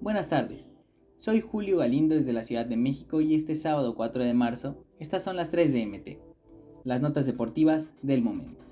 Buenas tardes, soy Julio Galindo desde la Ciudad de México y este sábado 4 de marzo, estas son las 3 de MT, las notas deportivas del momento.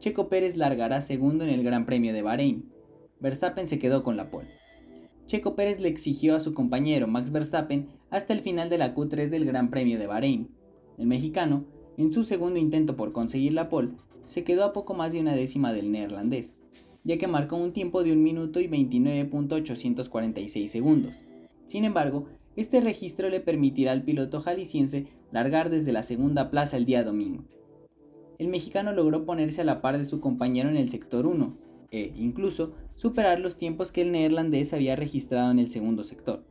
Checo Pérez largará segundo en el Gran Premio de Bahrein. Verstappen se quedó con la pole. Checo Pérez le exigió a su compañero Max Verstappen hasta el final de la Q3 del Gran Premio de Bahrein. El mexicano, en su segundo intento por conseguir la pole, se quedó a poco más de una décima del neerlandés, ya que marcó un tiempo de 1 minuto y 29.846 segundos. Sin embargo, este registro le permitirá al piloto jalisciense largar desde la segunda plaza el día domingo. El mexicano logró ponerse a la par de su compañero en el sector 1 e, incluso, superar los tiempos que el neerlandés había registrado en el segundo sector.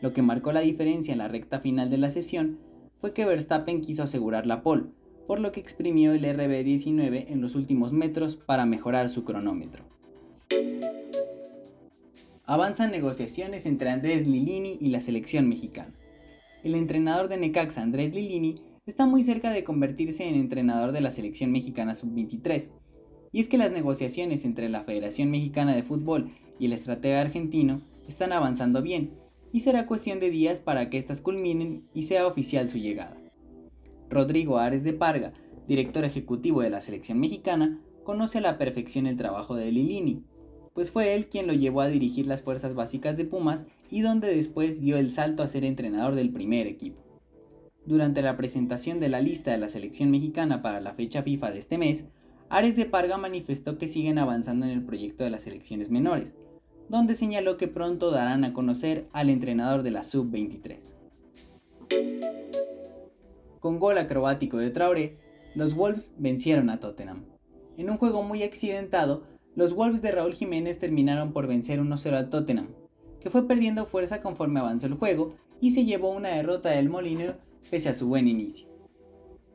Lo que marcó la diferencia en la recta final de la sesión fue que Verstappen quiso asegurar la pole, por lo que exprimió el RB19 en los últimos metros para mejorar su cronómetro. Avanzan negociaciones entre Andrés Lilini y la selección mexicana. El entrenador de Necaxa, Andrés Lilini, está muy cerca de convertirse en entrenador de la selección mexicana sub-23. Y es que las negociaciones entre la Federación Mexicana de Fútbol y el estratega argentino están avanzando bien, y será cuestión de días para que éstas culminen y sea oficial su llegada. Rodrigo Ares de Parga, director ejecutivo de la selección mexicana, conoce a la perfección el trabajo de Lilini, pues fue él quien lo llevó a dirigir las fuerzas básicas de Pumas y donde después dio el salto a ser entrenador del primer equipo. Durante la presentación de la lista de la selección mexicana para la fecha FIFA de este mes, Ares de Parga manifestó que siguen avanzando en el proyecto de las selecciones menores, donde señaló que pronto darán a conocer al entrenador de la Sub-23. Con gol acrobático de Traoré, los Wolves vencieron a Tottenham. En un juego muy accidentado, los Wolves de Raúl Jiménez terminaron por vencer 1-0 al Tottenham, que fue perdiendo fuerza conforme avanzó el juego y se llevó una derrota del Molino pese a su buen inicio.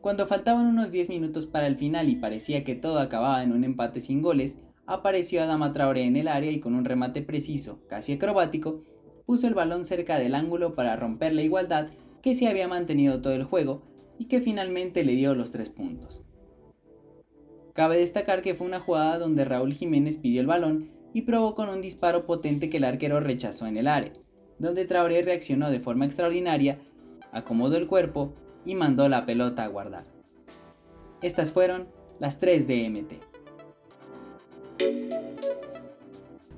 Cuando faltaban unos 10 minutos para el final y parecía que todo acababa en un empate sin goles, apareció Adama Traoré en el área y con un remate preciso, casi acrobático, puso el balón cerca del ángulo para romper la igualdad que se había mantenido todo el juego y que finalmente le dio los tres puntos. Cabe destacar que fue una jugada donde Raúl Jiménez pidió el balón y probó con un disparo potente que el arquero rechazó en el área, donde Traoré reaccionó de forma extraordinaria acomodó el cuerpo y mandó la pelota a guardar. Estas fueron las 3 de MT.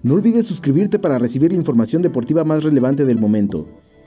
No olvides suscribirte para recibir la información deportiva más relevante del momento.